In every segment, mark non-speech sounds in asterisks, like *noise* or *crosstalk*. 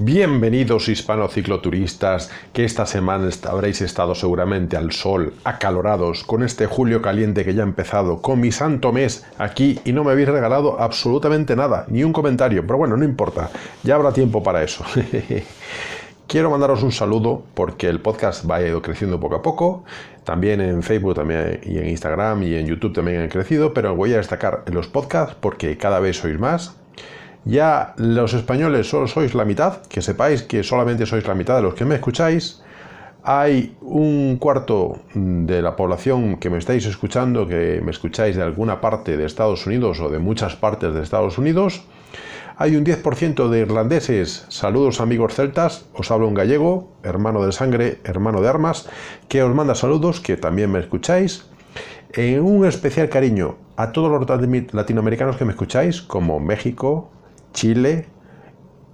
Bienvenidos hispanocicloturistas, que esta semana habréis estado seguramente al sol, acalorados, con este julio caliente que ya ha empezado, con mi santo mes aquí y no me habéis regalado absolutamente nada, ni un comentario, pero bueno, no importa, ya habrá tiempo para eso. *laughs* Quiero mandaros un saludo porque el podcast va a ir creciendo poco a poco. También en Facebook también, y en Instagram y en YouTube también han crecido, pero voy a destacar en los podcasts porque cada vez sois más ya los españoles solo sois la mitad, que sepáis que solamente sois la mitad de los que me escucháis. Hay un cuarto de la población que me estáis escuchando, que me escucháis de alguna parte de Estados Unidos o de muchas partes de Estados Unidos. Hay un 10% de irlandeses, saludos amigos celtas, os hablo un gallego, hermano de sangre, hermano de armas, que os manda saludos, que también me escucháis. En un especial cariño a todos los latinoamericanos que me escucháis, como México, Chile,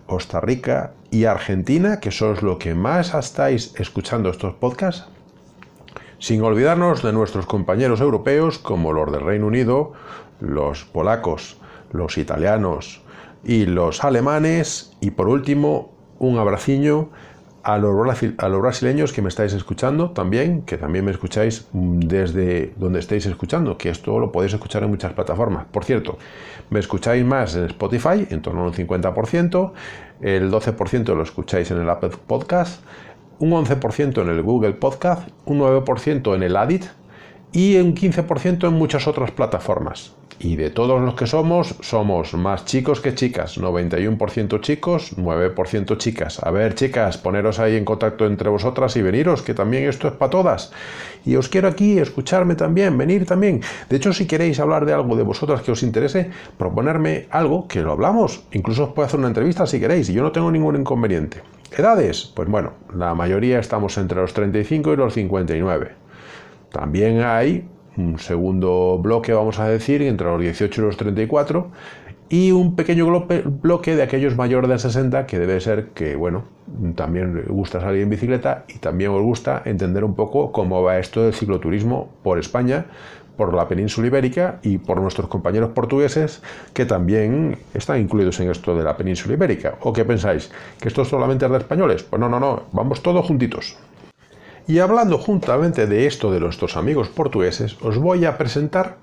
Costa Rica y Argentina, que sois lo que más estáis escuchando estos podcasts, sin olvidarnos de nuestros compañeros europeos como los del Reino Unido, los polacos, los italianos y los alemanes, y por último, un abraciño a los, brasileños que me estáis escuchando también, que también me escucháis desde donde estéis escuchando, que esto lo podéis escuchar en muchas plataformas. Por cierto, me escucháis más en Spotify, en torno a un 50%, el 12% lo escucháis en el Apple Podcast, un 11% en el Google Podcast, un 9% en el Adit y un 15% en muchas otras plataformas. Y de todos los que somos, somos más chicos que chicas. 91% chicos, 9% chicas. A ver, chicas, poneros ahí en contacto entre vosotras y veniros, que también esto es para todas. Y os quiero aquí escucharme también, venir también. De hecho, si queréis hablar de algo de vosotras que os interese, proponerme algo que lo hablamos. Incluso os puedo hacer una entrevista si queréis, y yo no tengo ningún inconveniente. ¿Edades? Pues bueno, la mayoría estamos entre los 35 y los 59. También hay un segundo bloque, vamos a decir, entre los 18 y los 34, y un pequeño bloque de aquellos mayores de 60 que debe ser que, bueno, también gusta salir en bicicleta y también os gusta entender un poco cómo va esto del cicloturismo por España, por la península ibérica y por nuestros compañeros portugueses que también están incluidos en esto de la península ibérica. ¿O qué pensáis? ¿Que esto solamente es de españoles? Pues no, no, no, vamos todos juntitos. Y hablando juntamente de esto de nuestros amigos portugueses, os voy a presentar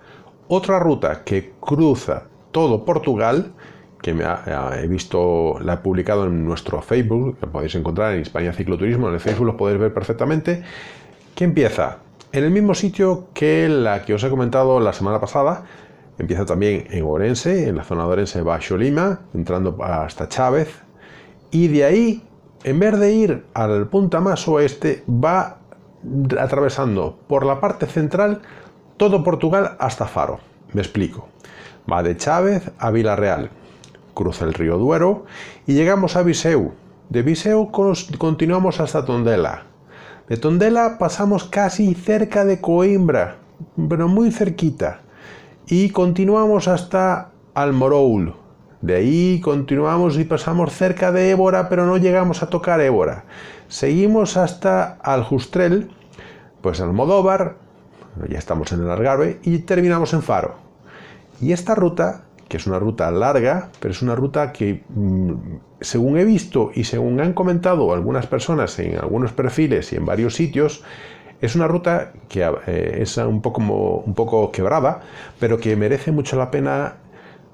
otra ruta que cruza todo Portugal, que me he visto, la he publicado en nuestro Facebook, que podéis encontrar en España Cicloturismo, en el Facebook lo podéis ver perfectamente, que empieza en el mismo sitio que la que os he comentado la semana pasada, empieza también en Orense, en la zona de Orense Baixo Lima, entrando hasta Chávez, y de ahí en vez de ir al punta más oeste, va atravesando por la parte central todo Portugal hasta Faro. Me explico. Va de Chávez a Villarreal, cruza el río Duero y llegamos a Viseu. De Viseu continuamos hasta Tondela. De Tondela pasamos casi cerca de Coimbra, pero muy cerquita. Y continuamos hasta Almoroul, de ahí continuamos y pasamos cerca de Évora, pero no llegamos a tocar Évora. Seguimos hasta Aljustrel, pues Almodóvar, ya estamos en el Algarve, y terminamos en Faro. Y esta ruta, que es una ruta larga, pero es una ruta que, mm, según he visto y según han comentado algunas personas en algunos perfiles y en varios sitios, es una ruta que eh, es un poco, un poco quebrada, pero que merece mucho la pena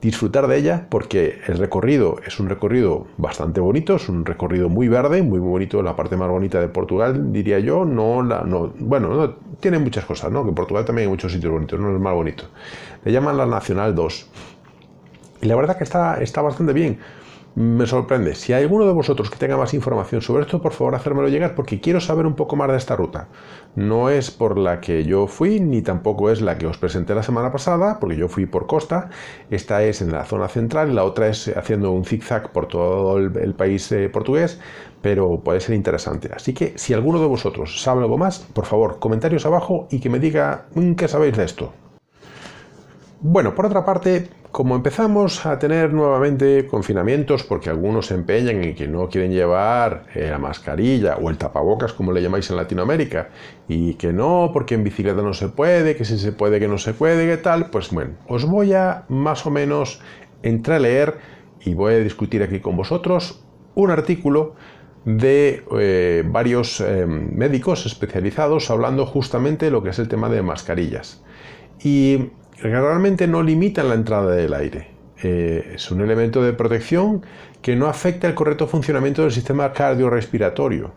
disfrutar de ella porque el recorrido es un recorrido bastante bonito, es un recorrido muy verde, muy, bonito, la parte más bonita de Portugal, diría yo, no la, no, bueno, no, tiene muchas cosas, ¿no? Que Portugal también hay muchos sitios bonitos, no es más bonito. Le llaman la Nacional 2. Y la verdad que está, está bastante bien me sorprende. Si hay alguno de vosotros que tenga más información sobre esto, por favor, hacérmelo llegar porque quiero saber un poco más de esta ruta. No es por la que yo fui, ni tampoco es la que os presenté la semana pasada, porque yo fui por costa. Esta es en la zona central la otra es haciendo un zigzag por todo el, país eh, portugués, pero puede ser interesante. Así que si alguno de vosotros sabe algo más, por favor, comentarios abajo y que me diga mm, qué sabéis de esto. Bueno, por otra parte, como empezamos a tener nuevamente confinamientos, porque algunos se empeñan en que no quieren llevar eh, la mascarilla o el tapabocas, como le llamáis en Latinoamérica, y que no, porque en bicicleta no se puede, que si se puede, que no se puede, que tal, pues bueno, os voy a más o menos entreleer y voy a discutir aquí con vosotros un artículo de eh, varios eh, médicos especializados hablando justamente de lo que es el tema de mascarillas. Y realmente no limitan la entrada del aire. Eh, es un elemento de protección que no afecta el correcto funcionamiento del sistema cardiorrespiratorio,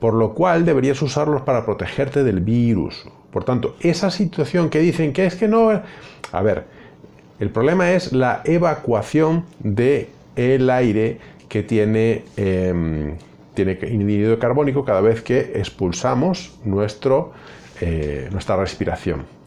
por lo cual deberías usarlos para protegerte del virus. Por tanto, esa situación que dicen que es que no... A ver, el problema es la evacuación del el aire que tiene, eh, tiene inhibido carbónico cada vez que expulsamos nuestro, eh, nuestra respiración.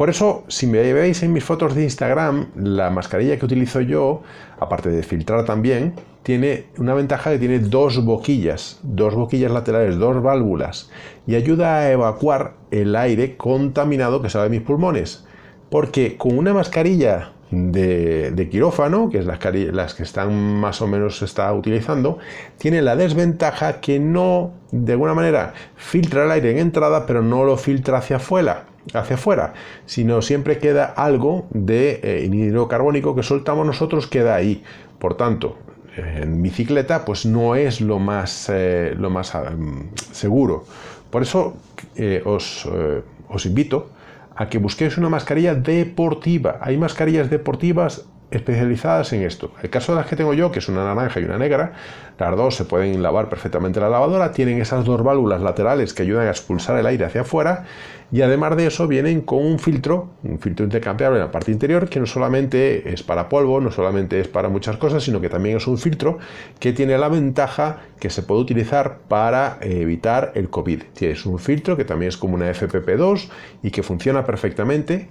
Por eso, si me veis en mis fotos de Instagram, la mascarilla que utilizo yo, aparte de filtrar también, tiene una ventaja que tiene dos boquillas, dos boquillas laterales, dos válvulas, y ayuda a evacuar el aire contaminado que sale de mis pulmones. Porque con una mascarilla de, quirófano, que es las, que están más o menos se está utilizando, tiene la desventaja que no, de alguna manera, filtra el aire en entrada, pero no lo filtra hacia afuera hacia afuera, sino siempre queda algo de eh, carbónico que soltamos nosotros, queda ahí. Por tanto, en bicicleta pues no es lo más, eh, lo más mm, seguro. Por eso eh, os, eh, os invito a que busquéis una mascarilla deportiva. Hay mascarillas deportivas especializadas en esto. El caso de las que tengo yo, que es una naranja y una negra, las dos se pueden lavar perfectamente en la lavadora, tienen esas dos válvulas laterales que ayudan a expulsar el aire hacia afuera y además de eso vienen con un filtro, un filtro intercambiable en la parte interior que no solamente es para polvo, no solamente es para muchas cosas, sino que también es un filtro que tiene la ventaja que se puede utilizar para evitar el COVID. Tienes un filtro que también es como una FPP2 y que funciona perfectamente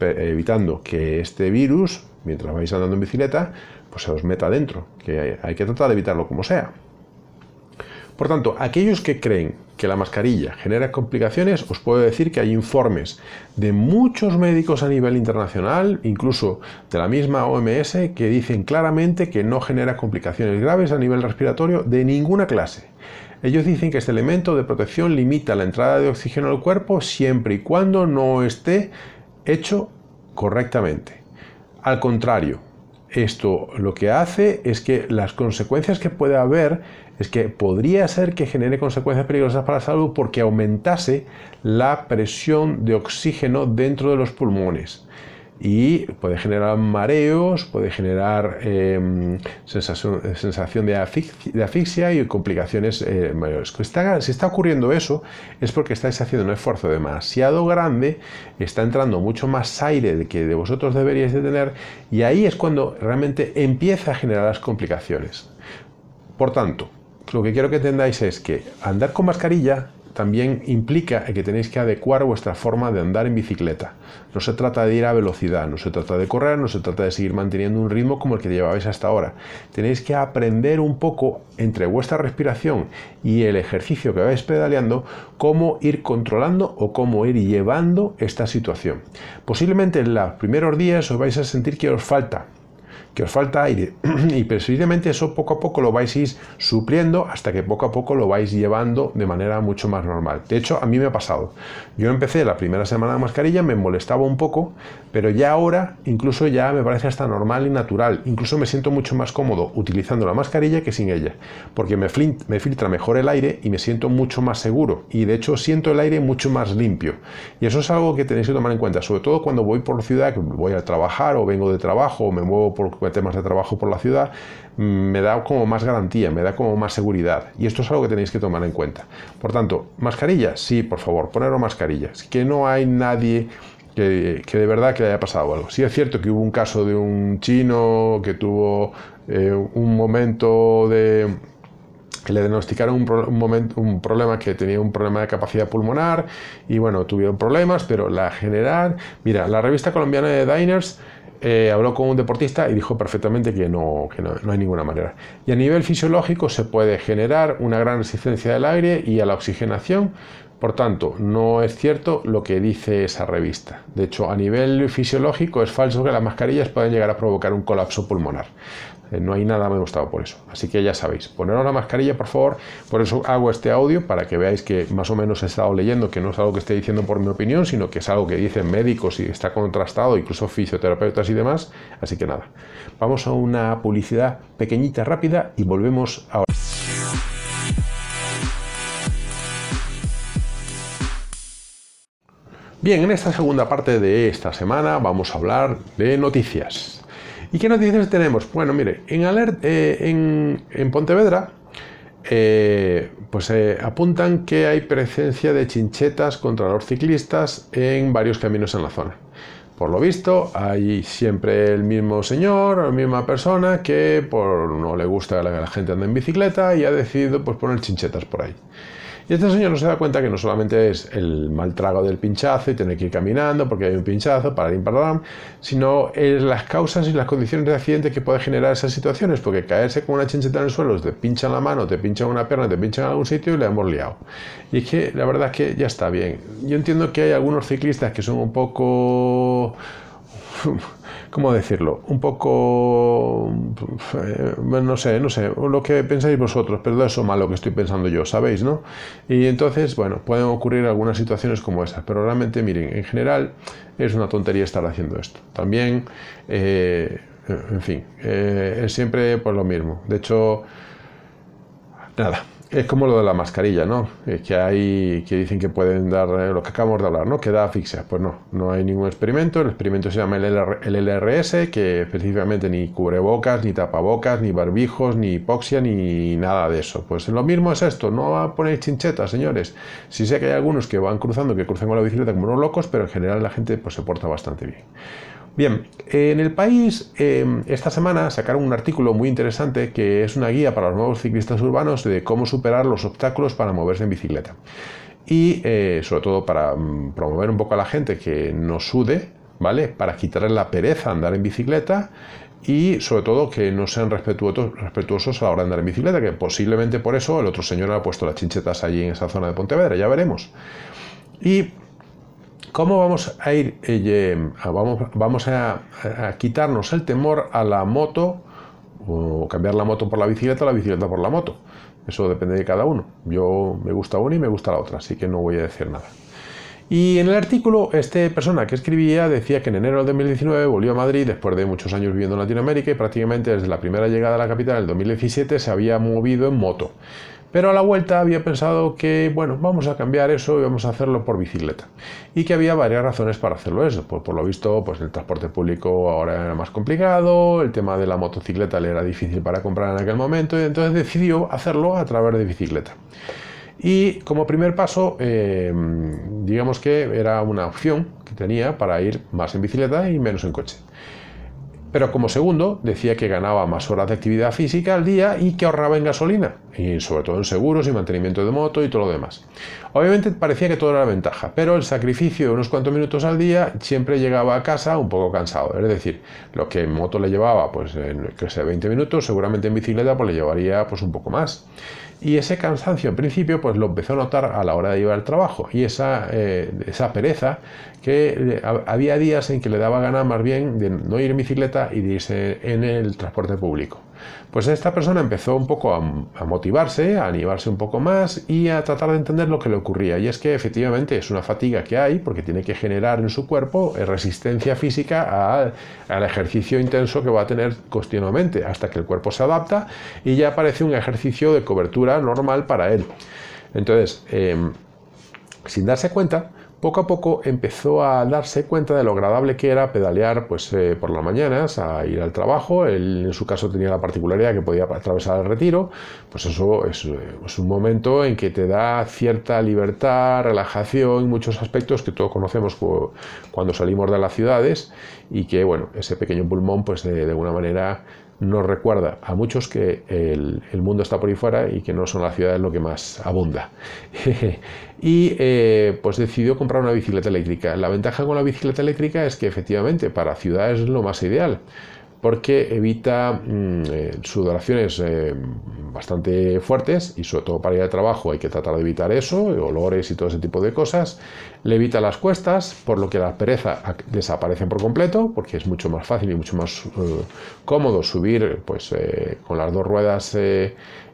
evitando que este virus mientras vais andando en bicicleta, pues se os meta dentro, que hay, que tratar de evitarlo como sea. Por tanto, aquellos que creen que la mascarilla genera complicaciones, os puedo decir que hay informes de muchos médicos a nivel internacional, incluso de la misma OMS, que dicen claramente que no genera complicaciones graves a nivel respiratorio de ninguna clase. Ellos dicen que este elemento de protección limita la entrada de oxígeno al cuerpo siempre y cuando no esté hecho correctamente. Al contrario, esto lo que hace es que las consecuencias que puede haber es que podría ser que genere consecuencias peligrosas para la salud porque aumentase la presión de oxígeno dentro de los pulmones y puede generar mareos, puede generar em, sensación, de, asfixia, y complicaciones eh, mayores. Si está, ocurriendo eso es porque estáis haciendo un esfuerzo demasiado grande, está entrando mucho más aire de que de vosotros deberíais de tener y ahí es cuando realmente empieza a generar las complicaciones. Por tanto, lo que quiero que entendáis es que andar con mascarilla también implica que tenéis que adecuar vuestra forma de andar en bicicleta. No se trata de ir a velocidad, no se trata de correr, no se trata de seguir manteniendo un ritmo como el que llevabais hasta ahora. Tenéis que aprender un poco entre vuestra respiración y el ejercicio que vais pedaleando cómo ir controlando o cómo ir llevando esta situación. Posiblemente en los primeros días os vais a sentir que os falta que os falta aire *clears throat* y precisamente eso poco a poco lo vais supliendo hasta que poco a poco lo vais llevando de manera mucho más normal. De hecho, a mí me ha pasado. Yo empecé la primera semana de mascarilla, me molestaba un poco, pero ya ahora incluso ya me parece hasta normal y natural. Incluso me siento mucho más cómodo utilizando la mascarilla que sin ella, porque me, filtra mejor el aire y me siento mucho más seguro y de hecho siento el aire mucho más limpio. Y eso es algo que tenéis que tomar en cuenta, sobre todo cuando voy por ciudad, que voy a trabajar o vengo de trabajo o me muevo por temas de trabajo por la ciudad, mm, me da como más garantía, me da como más seguridad. Y esto es algo que tenéis que tomar en cuenta. Por tanto, mascarilla, sí, por favor, poneros mascarillas. Que no hay nadie que, de verdad que le haya pasado algo. Sí es cierto que hubo un caso de un chino que tuvo eh, un momento de que le diagnosticaron un, momento, un problema que tenía un problema de capacidad pulmonar y bueno, tuvieron problemas, pero la general, mira, la revista colombiana de Diners eh, habló con un deportista y dijo perfectamente que, no, que no, hay ninguna manera. Y a nivel fisiológico se puede generar una gran resistencia al aire y a la oxigenación Por tanto, no es cierto lo que dice esa revista. De hecho, a nivel fisiológico es falso que las mascarillas puedan llegar a provocar un colapso pulmonar. Eh, no hay nada demostrado por eso. Así que ya sabéis, poneros la mascarilla, por favor. Por eso hago este audio, para que veáis que más o menos he estado leyendo, que no es algo que esté diciendo por mi opinión, sino que es algo que dicen médicos y está contrastado, incluso fisioterapeutas y demás. Así que nada, vamos a una publicidad pequeñita, rápida y volvemos ahora. Bien, en esta segunda parte de esta semana vamos a hablar de noticias. ¿Y qué noticias tenemos? Bueno, mire, en, eh, en, Pontevedra eh, pues eh, apuntan que hay presencia de chinchetas contra los ciclistas en varios caminos en la zona. Por lo visto, hay siempre el mismo señor o la misma persona que por no le gusta que la gente ande en bicicleta y ha decidido pues, poner chinchetas por ahí. Y este señor no se da cuenta que no solamente es el mal trago del pinchazo y tener que ir caminando porque hay un pinchazo, para ir para sino es las causas y las condiciones de accidente que puede generar esas situaciones, porque caerse con una chincheta en el suelo, te pinchan la mano, te pinchan una pierna, te pinchan en algún sitio y le hemos liado. Y es que la verdad es que ya está bien. Yo entiendo que hay algunos ciclistas que son un poco *laughs* ¿cómo decirlo? Un poco, eh, no sé, no sé, lo que pensáis vosotros, pero eso malo que estoy pensando yo, ¿sabéis, no? Y entonces, bueno, pueden ocurrir algunas situaciones como esas, pero realmente, miren, en general es una tontería estar haciendo esto. También, eh, en fin, eh, es siempre pues lo mismo. De hecho, nada, es como lo de la mascarilla, ¿no? que hay que dicen que pueden dar eh, lo que acabamos de hablar, ¿no? Que da asfixia. Pues no, no hay ningún experimento. El experimento se llama el, LRS, que específicamente ni cubrebocas, ni tapabocas, ni barbijos, ni hipoxia, ni nada de eso. Pues lo mismo es esto, no va a poner chinchetas, señores. Sí sé que hay algunos que van cruzando, que cruzan con la bicicleta como unos locos, pero en general la gente pues, se porta bastante bien. Bien, en el país em, esta semana sacaron un artículo muy interesante que es una guía para los nuevos ciclistas urbanos de cómo superar los obstáculos para moverse en bicicleta. Y eh, sobre todo para mm, promover un poco a la gente que no sude, ¿vale? Para quitarle la pereza a andar en bicicleta y sobre todo que no sean respetuosos, a la hora de andar en bicicleta, que posiblemente por eso el otro señor ha puesto las chinchetas allí en esa zona de Pontevedra, ya veremos. Y ¿Cómo vamos a ir? Eh, vamos, vamos a, quitarnos el temor a la moto o cambiar la moto por la bicicleta o la bicicleta por la moto. Eso depende de cada uno. Yo me gusta una y me gusta la otra, así que no voy a decir nada. Y en el artículo, esta persona que escribía decía que en enero del 2019 volvió a Madrid después de muchos años viviendo en Latinoamérica y prácticamente desde la primera llegada a la capital en el 2017 se había movido en moto. Pero a la vuelta había pensado que, bueno, vamos a cambiar eso y vamos a hacerlo por bicicleta. Y que había varias razones para hacerlo eso. Pues por lo visto, pues el transporte público ahora era más complicado, el tema de la motocicleta le era difícil para comprar en aquel momento y entonces decidió hacerlo a través de bicicleta. Y como primer paso, eh, digamos que era una opción que tenía para ir más en bicicleta y menos en coche. Pero como segundo, decía que ganaba más horas de actividad física al día y que ahorraba en gasolina, y sobre todo en seguros y mantenimiento de moto y todo lo demás. Obviamente parecía que todo era ventaja, pero el sacrificio de unos cuantos minutos al día siempre llegaba a casa un poco cansado. Es decir, lo que en moto le llevaba, pues, en, que sea 20 minutos, seguramente en bicicleta pues, le llevaría pues, un poco más. Y ese cansancio, en principio, pues lo empezó a notar a la hora de llevar el trabajo. Y esa, eh, esa pereza, que eh, había días en que le daba ganas más bien de no ir en bicicleta y de en el transporte público. Pues esta persona empezó un poco a, motivarse, a animarse un poco más y a tratar de entender lo que le ocurría. Y es que efectivamente es una fatiga que hay porque tiene que generar en su cuerpo eh, resistencia física al ejercicio intenso que va a tener continuamente hasta que el cuerpo se adapta y ya parece un ejercicio de cobertura normal para él. Entonces, em, sin darse cuenta, poco a poco empezó a darse cuenta de lo agradable que era pedalear pues, eh, por las mañanas a ir al trabajo. Él en su caso tenía la particularidad que podía atravesar el retiro. Pues eso es, eh, un momento en que te da cierta libertad, relajación, muchos aspectos que todos conocemos cuando salimos de las ciudades y que bueno, ese pequeño pulmón pues de, de alguna manera nos recuerda a muchos que el, mundo está por ahí fuera y que no son las ciudades lo que más abunda. *laughs* y eh, pues decidió comprar una bicicleta eléctrica. La ventaja con la bicicleta eléctrica es que efectivamente para ciudades es lo más ideal. Porque evita mm, eh, sudoraciones eh, bastante fuertes y sobre todo para ir al trabajo hay que tratar de evitar eso, olores y todo ese tipo de cosas. Le evita las cuestas, por lo que la pereza desaparece por completo, porque es mucho más fácil y mucho más eh, cómodo subir pues, con las dos ruedas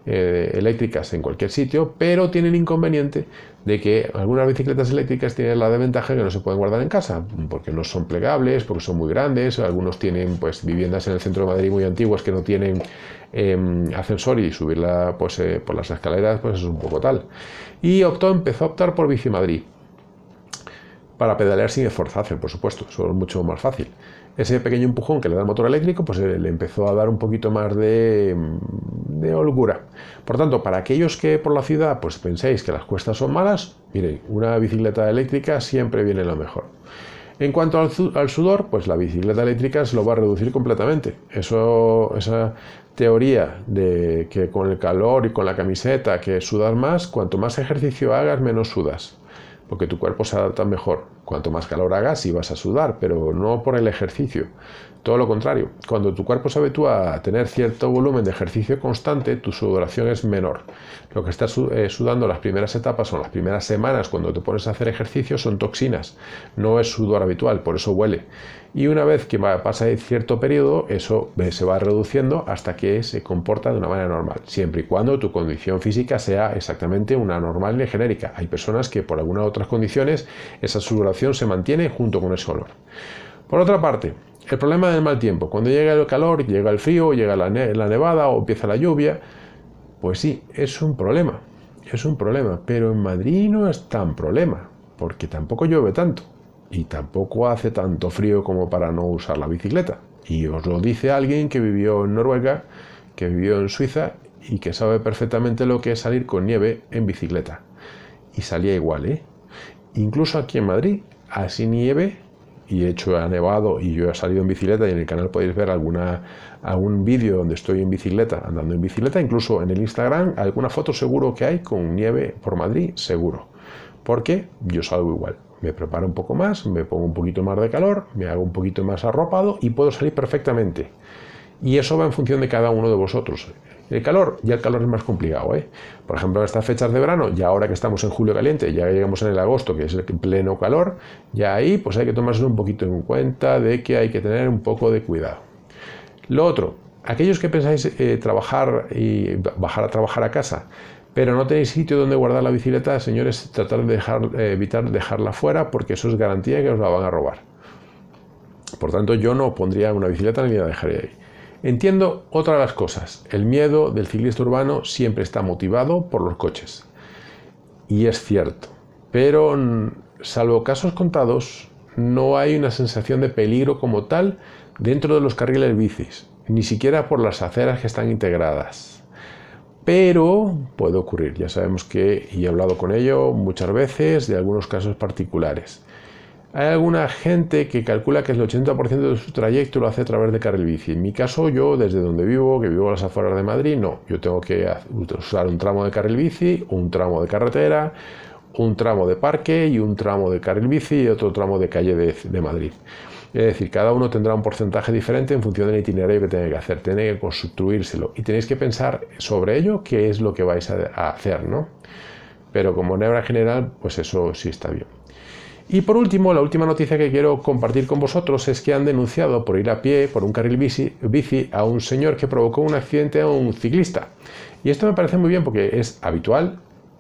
eléctricas en cualquier sitio, pero tiene el inconveniente de que algunas bicicletas eléctricas tienen la desventaja que no se pueden guardar en casa, porque no son plegables, porque son muy grandes, algunos tienen pues viviendas en el centro de Madrid muy antiguas que no tienen em, ascensor y subirla pues, eh, por las escaleras pues es un poco tal. Y optó, empezó a optar por Bici Madrid para pedalear sin esforzarse, por supuesto, eso es mucho más fácil. Ese pequeño empujón que le da el motor eléctrico, pues eh, le empezó a dar un poquito más de, de holgura. Por tanto, para aquellos que por la ciudad pues penséis que las cuestas son malas, miren, una bicicleta eléctrica siempre viene lo mejor. En cuanto al, sudor, pues la bicicleta eléctrica se lo va a reducir completamente. Esa teoría de que con el calor y con la camiseta que sudas más, cuanto más ejercicio hagas, menos sudas porque tu cuerpo se adapta mejor. Cuanto más calor hagas, sí vas a sudar, pero no por el ejercicio. Todo lo contrario, cuando tu cuerpo se habitúa a tener cierto volumen de ejercicio constante, tu sudoración es menor. Lo que estás eh, sudando las primeras etapas o las primeras semanas cuando te pones a hacer ejercicio son toxinas, no es sudor habitual, por eso huele. Y una vez que pasa cierto periodo, eso se va reduciendo hasta que se comporta de una manera normal, siempre y cuando tu condición física sea exactamente una normal y genérica. Hay personas que por algunas otras condiciones esa sudoración se mantiene junto con ese olor. Por otra parte, el problema del mal tiempo. Cuando llega el calor, llega el frío, llega la, nevada o empieza la lluvia, pues sí, es un problema. Es un problema. Pero en Madrid no es tan problema, porque tampoco llueve tanto y tampoco hace tanto frío como para no usar la bicicleta. Y os lo dice alguien que vivió en Noruega, que vivió en Suiza y que sabe perfectamente lo que es salir con nieve en bicicleta. Y salía igual, ¿eh? Incluso aquí en Madrid, así nieve y he hecho ha nevado y yo he salido en bicicleta y en el canal podéis ver alguna, algún vídeo donde estoy en bicicleta, andando en bicicleta, incluso en el Instagram alguna foto seguro que hay con nieve por Madrid, seguro. Porque yo salgo igual. Me preparo un poco más, me pongo un poquito más de calor, me hago un poquito más arropado y puedo salir perfectamente. Y eso va en función de cada uno de vosotros. El calor, ya el calor es más complicado. ¿eh? Por ejemplo, en estas fechas de verano, ya ahora que estamos en julio caliente, ya llegamos en el agosto, que es el pleno calor, ya ahí pues hay que tomarse un poquito en cuenta de que hay que tener un poco de cuidado. Lo otro, aquellos que pensáis eh, trabajar y bajar a trabajar a casa, pero no tenéis sitio donde guardar la bicicleta, señores, tratar de dejar, eh, evitar dejarla fuera porque eso es garantía que os la van a robar. Por tanto, yo no pondría una bicicleta ni la dejaría ahí. Entiendo otra de las cosas. El miedo del ciclista urbano siempre está motivado por los coches. Y es cierto. Pero, salvo casos contados, no hay una sensación de peligro como tal dentro de los carriles bicis, ni siquiera por las aceras que están integradas. Pero puede ocurrir, ya sabemos que, y he hablado con ello muchas veces, de algunos casos particulares. Hay alguna gente que calcula que el 80% de su trayecto lo hace a través de carril bici. En mi caso, yo desde donde vivo, que vivo a las afueras de Madrid, no. Yo tengo que usar un tramo de carril bici, un tramo de carretera, un tramo de parque y un tramo de carril bici y otro tramo de calle de, Madrid. Es decir, cada uno tendrá un porcentaje diferente en función del itinerario que tiene que hacer, tiene que construírselo y tenéis que pensar sobre ello qué es lo que vais a, hacer, ¿no? Pero como nebra general, pues eso sí está bien. Y por último, la última noticia que quiero compartir con vosotros es que han denunciado por ir a pie por un carril bici, a un señor que provocó un accidente a un ciclista. Y esto me parece muy bien porque es habitual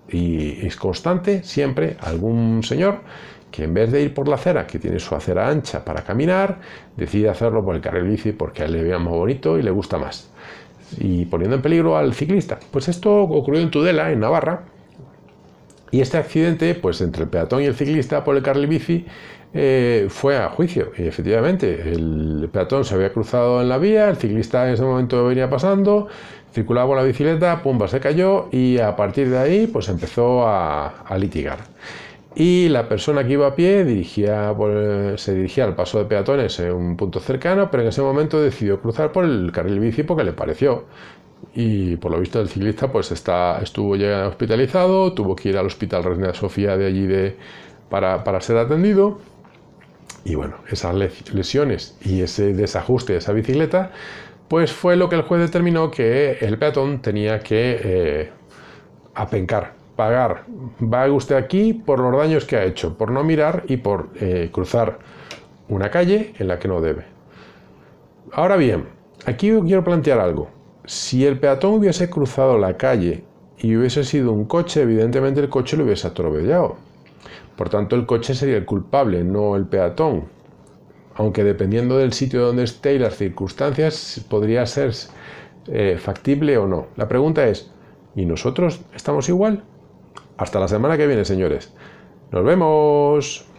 y es constante siempre algún señor que en vez de ir por la acera, que tiene su acera ancha para caminar, decide hacerlo por el carril bici porque le vea más bonito y le gusta más. Y poniendo en peligro al ciclista. Pues esto ocurrió en Tudela, en Navarra, y este accidente, pues entre el peatón y el ciclista por el carril bici, eh, fue a juicio. Y efectivamente, el peatón se había cruzado en la vía, el ciclista en ese momento venía pasando, circulaba con la bicicleta, pumba, se cayó y a partir de ahí, pues empezó a, litigar. Y la persona que iba a pie dirigía se dirigía al paso de peatones en un punto cercano, pero en ese momento decidió cruzar por el carril bici porque le pareció y por lo visto el ciclista pues está, estuvo ya hospitalizado, tuvo que ir al hospital Reina Sofía de allí de, para, para, ser atendido Y bueno, esas lesiones y ese desajuste de esa bicicleta, pues fue lo que el juez determinó que el peatón tenía que eh, apencar, pagar. Va usted aquí por los daños que ha hecho, por no mirar y por eh, cruzar una calle en la que no debe. Ahora bien, aquí quiero plantear algo. Si el peatón hubiese cruzado la calle y hubiese sido un coche, evidentemente el coche lo hubiese atropellado. Por tanto, el coche sería el culpable, no el peatón. Aunque dependiendo del sitio donde esté y las circunstancias, podría ser eh, factible o no. La pregunta es, ¿y nosotros estamos igual? Hasta la semana que viene, señores. Nos vemos.